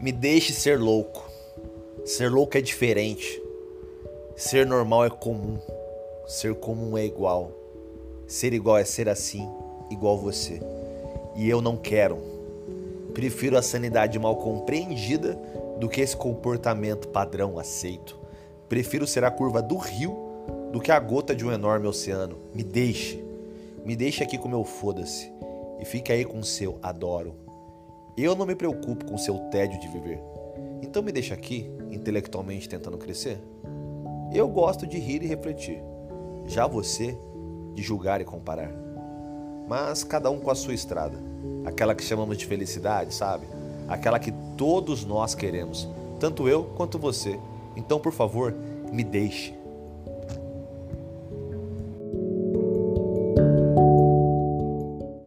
Me deixe ser louco. Ser louco é diferente. Ser normal é comum. Ser comum é igual. Ser igual é ser assim, igual você. E eu não quero. Prefiro a sanidade mal compreendida do que esse comportamento padrão aceito. Prefiro ser a curva do rio do que a gota de um enorme oceano. Me deixe. Me deixe aqui com meu foda-se. E fique aí com o seu adoro. Eu não me preocupo com seu tédio de viver. Então me deixa aqui, intelectualmente tentando crescer. Eu gosto de rir e refletir. Já você, de julgar e comparar. Mas cada um com a sua estrada. Aquela que chamamos de felicidade, sabe? Aquela que todos nós queremos, tanto eu quanto você. Então, por favor, me deixe.